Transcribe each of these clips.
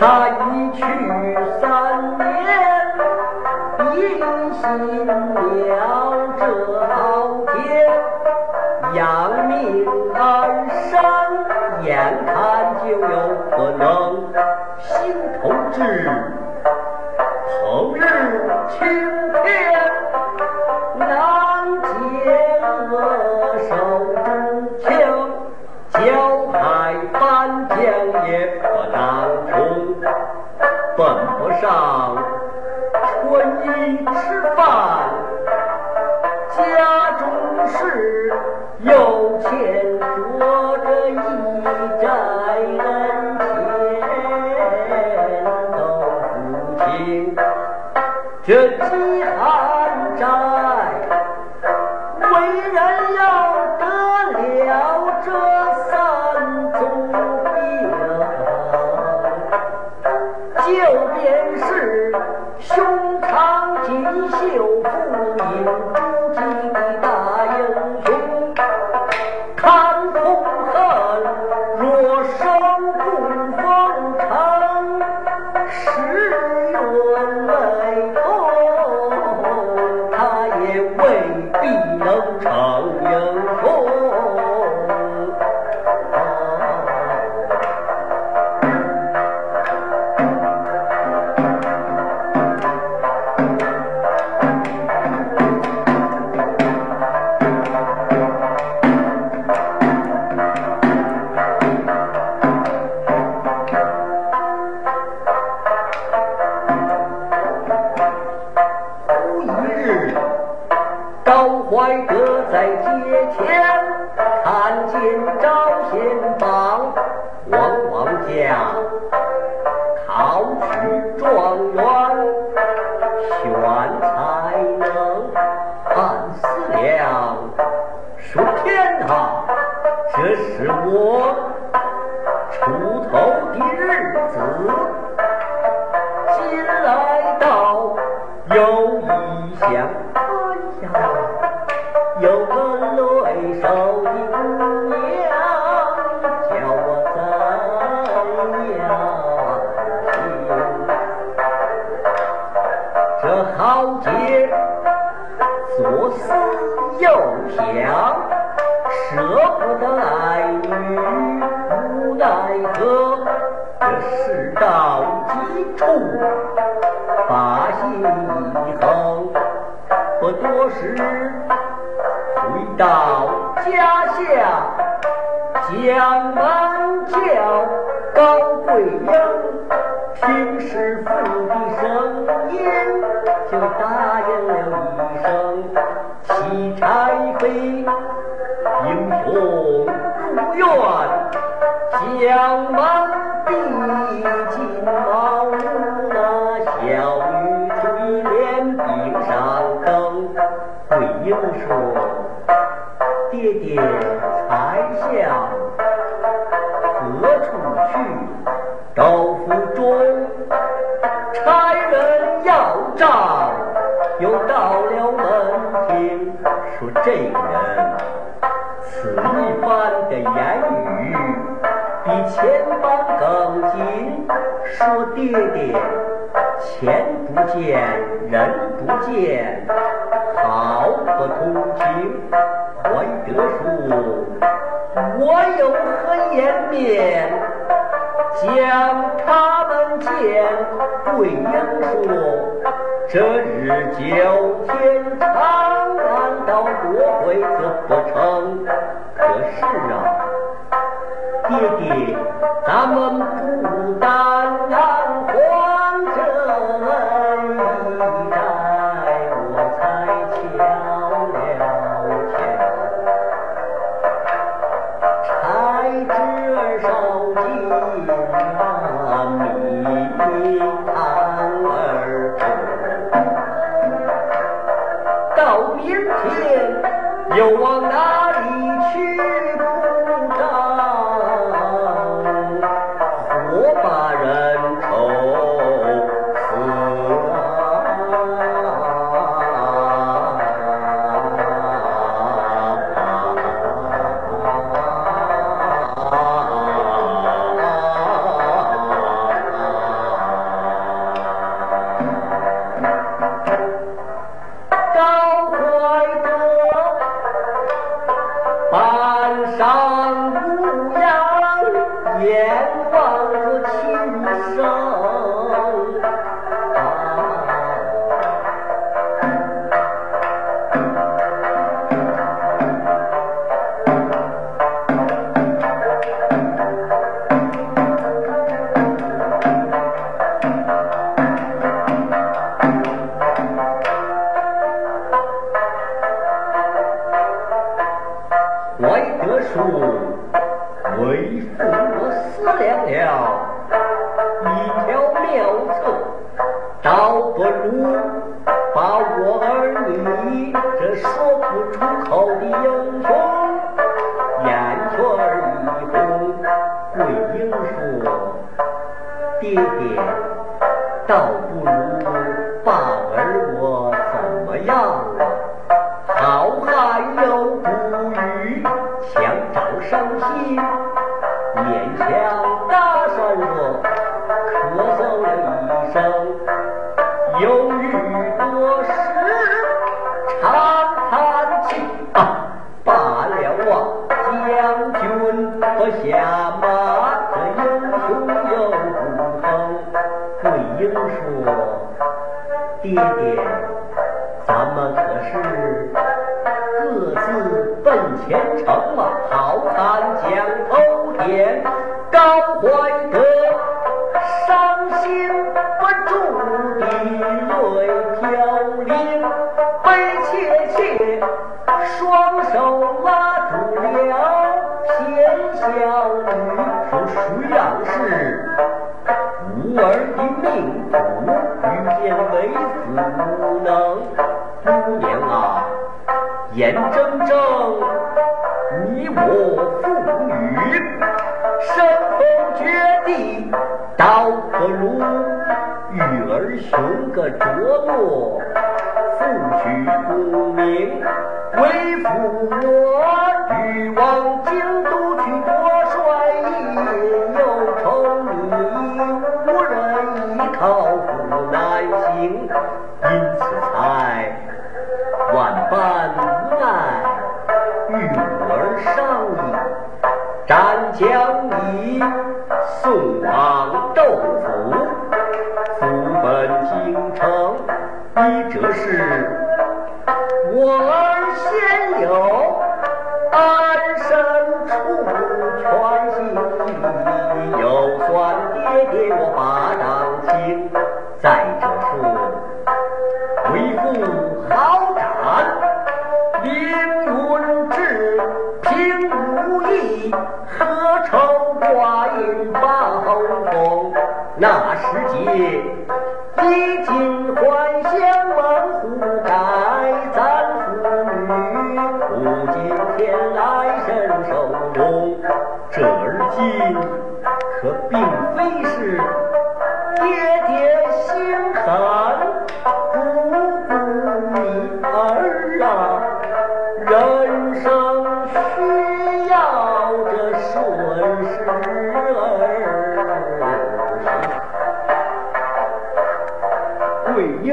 他一去三年，音信了这豪天，扬名安山，眼看就有可能，心头志，头日清上春衣吃饭，家中事有钱着这一债人前都不清，这未必能成啊，这是我出头的日子。今来到有一乡，哎呀，有个累手的娘，叫我怎样？这豪杰左思右想，舍不得爱女，无奈何。这事到极处，把心一横，不多时，回到家乡，将门叫高贵英，听师傅的声音，就答应了一声，弃柴飞，英雄如愿。将门闭进茅屋，那小女垂帘并上灯。桂英说：“爹爹才向何处去？豆要账，又到了。门厅，说这个人此一番的言语。”比前番更紧，说爹爹，钱不见人不见，好不同情。怀德说，我有何颜面将他们见？桂英说，这日久天长，难道夺回则不成？可是啊。爹爹，咱们不单啊爹，倒不如把儿我怎么样啊？好汉有骨气，强掌伤心。好汉江头天，高怀德，伤心不住的泪飘零，悲切切，双手拉住了偏小女，说谁让是吾儿的命苦。见为子无能，姑娘啊，眼睁睁我父女生逢绝地，倒不如与儿寻个着落，父取功名，为父我欲往京都。何愁挂印把后风？那时节，衣锦还乡，门户盖，咱妇女苦尽天来伸手中。这而今，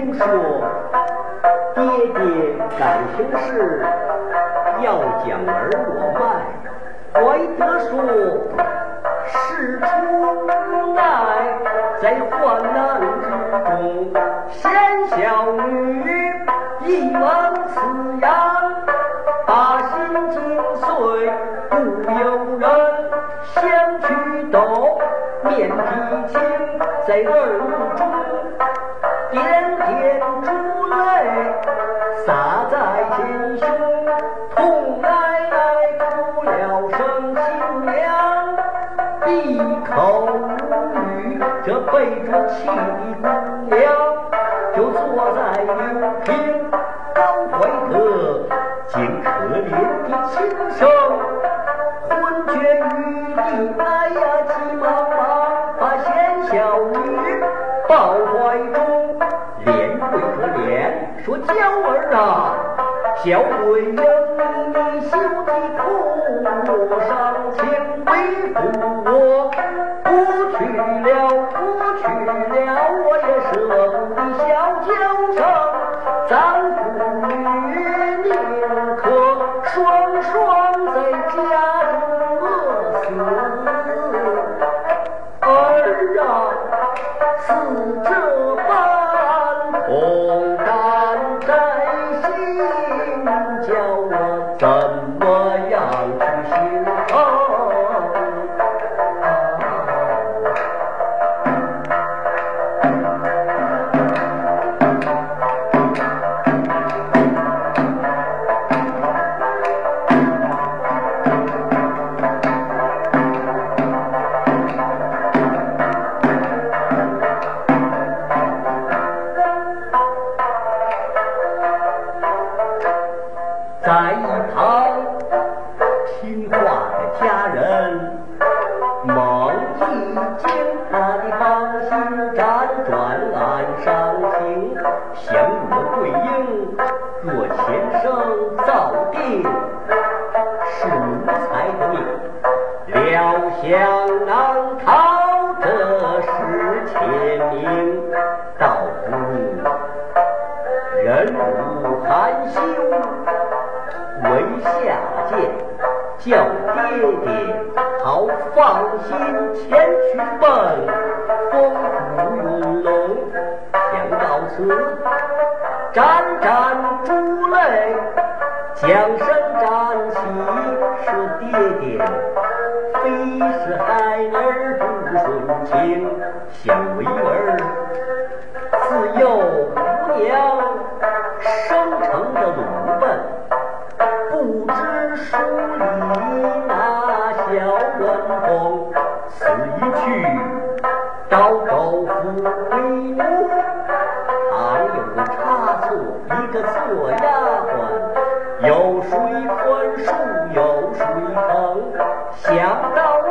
听说：“爹爹感情事要将儿我卖。”怀德说。事出无奈，在患难之中，贤孝女一往此言，把心尽碎不由人。先取斗，面皮青，在耳中，点点珠泪洒在前胸。痛奶奶哭了声新娘，闭口无语。这背着气的姑娘，就坐在柳亭，高怀德见可怜的亲生。昏厥于地，哎呀，急忙忙把贤小女抱怀，：“娇儿啊，小鬼有你羞在一旁听话的家人，忙一惊，他的芳心辗转暗伤情，想我桂英，若前生早定是奴才的命，料想难逃这是天命，倒不如忍辱含羞。下贱，叫爹爹好放心前去奔风骨云龙。想到此，沾沾珠泪，将身站起，说：“爹爹，非是孩儿不顺情，想为儿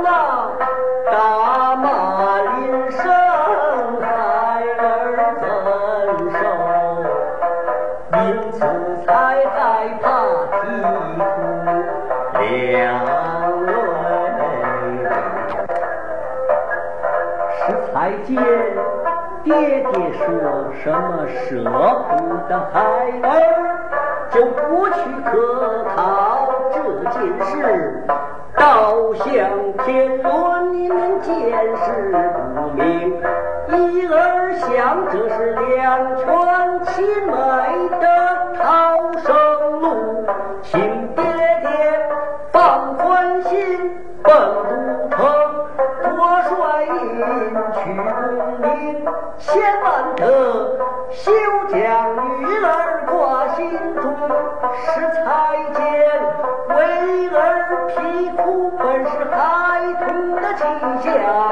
那打骂临身，孩儿怎受？因此才害怕啼哭流泪。是才见爹爹说什么舍不得孩儿，就不去可逃这件事，倒像。天伦，你们见识不明。一儿想这是两全其美的逃生路，请爹爹放宽心，本不成，多率引去功名，千万得休将气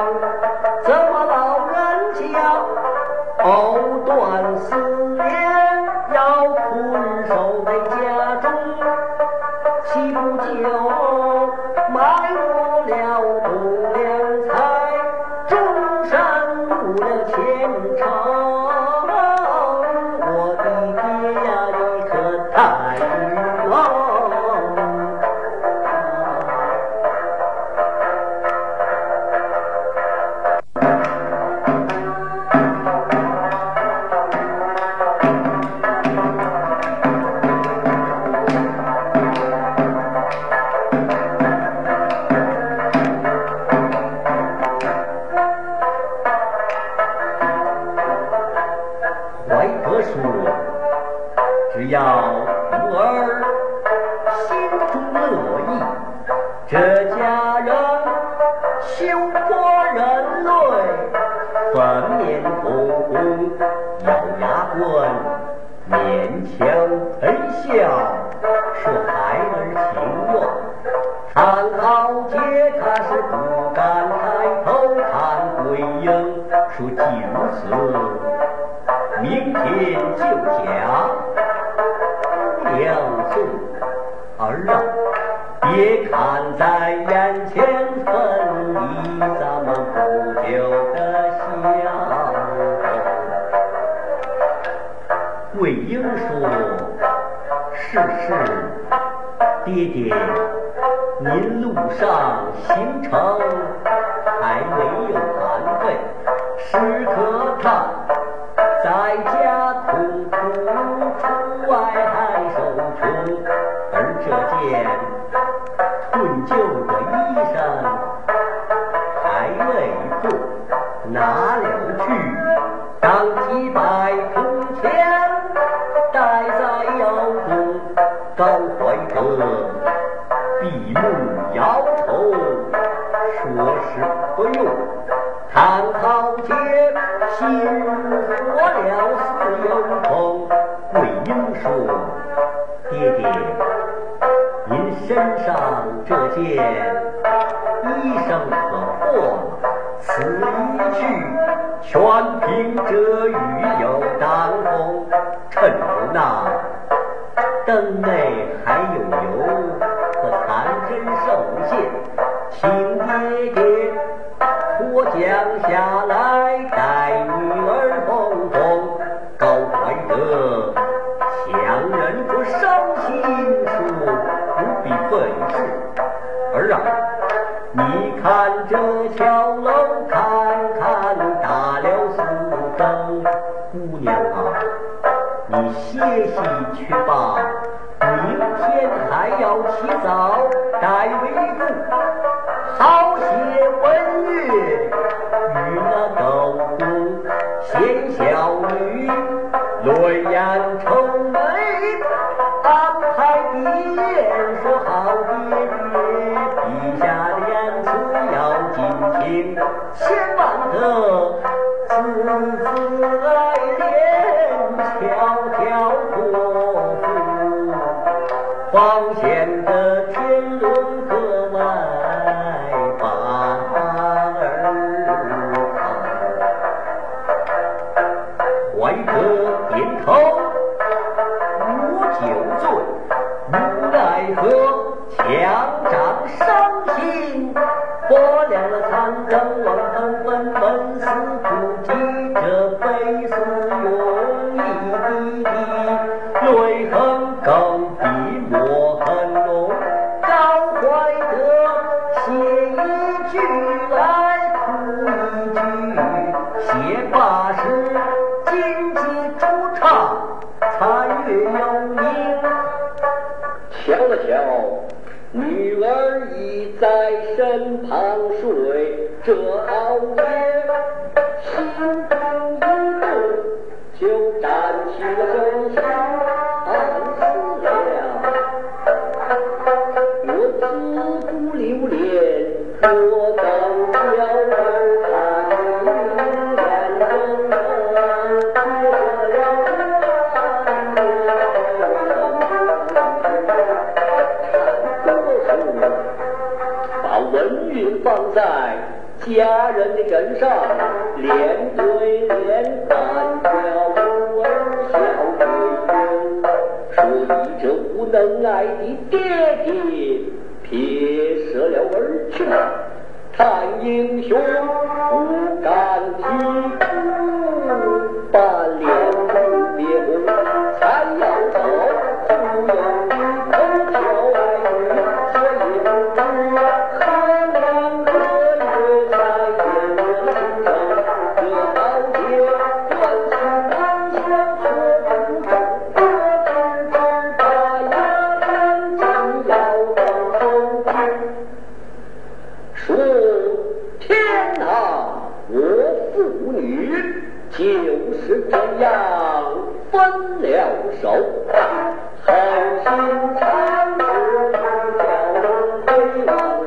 粉面红红咬牙关，勉强陪笑说孩儿情愿。唐豪杰他是不敢抬头看桂英，说既如此，明天就嫁不了孙儿啊！别看在眼前分离咱们不久桂英说：“是是，爹爹，您路上行程还没有残废，时刻看，在家痛苦，出外还受穷，而这件。”困旧听说：“爹爹。”您身上这件衣裳可破了，此一去全凭这雨有当风，趁着那灯内还有油可残针剩线，请爹爹四更。姑娘啊，你歇息去吧，明天还要起早带围住，好些文月与那斗鼓，贤小女泪眼愁眉。安排毕业，说好爹爹，陛下的言辞要谨听，千万得字字爱连，条条托付，方显得天伦瞧了瞧，女儿已在身旁睡，这熬夜云放在家人的身上，连对连看着无儿笑归说你这无能爱的爹爹撇舍了儿去，看英雄不敢提哭，把脸天、啊，我父女就是这样分了手，好心肠，不怕小人非。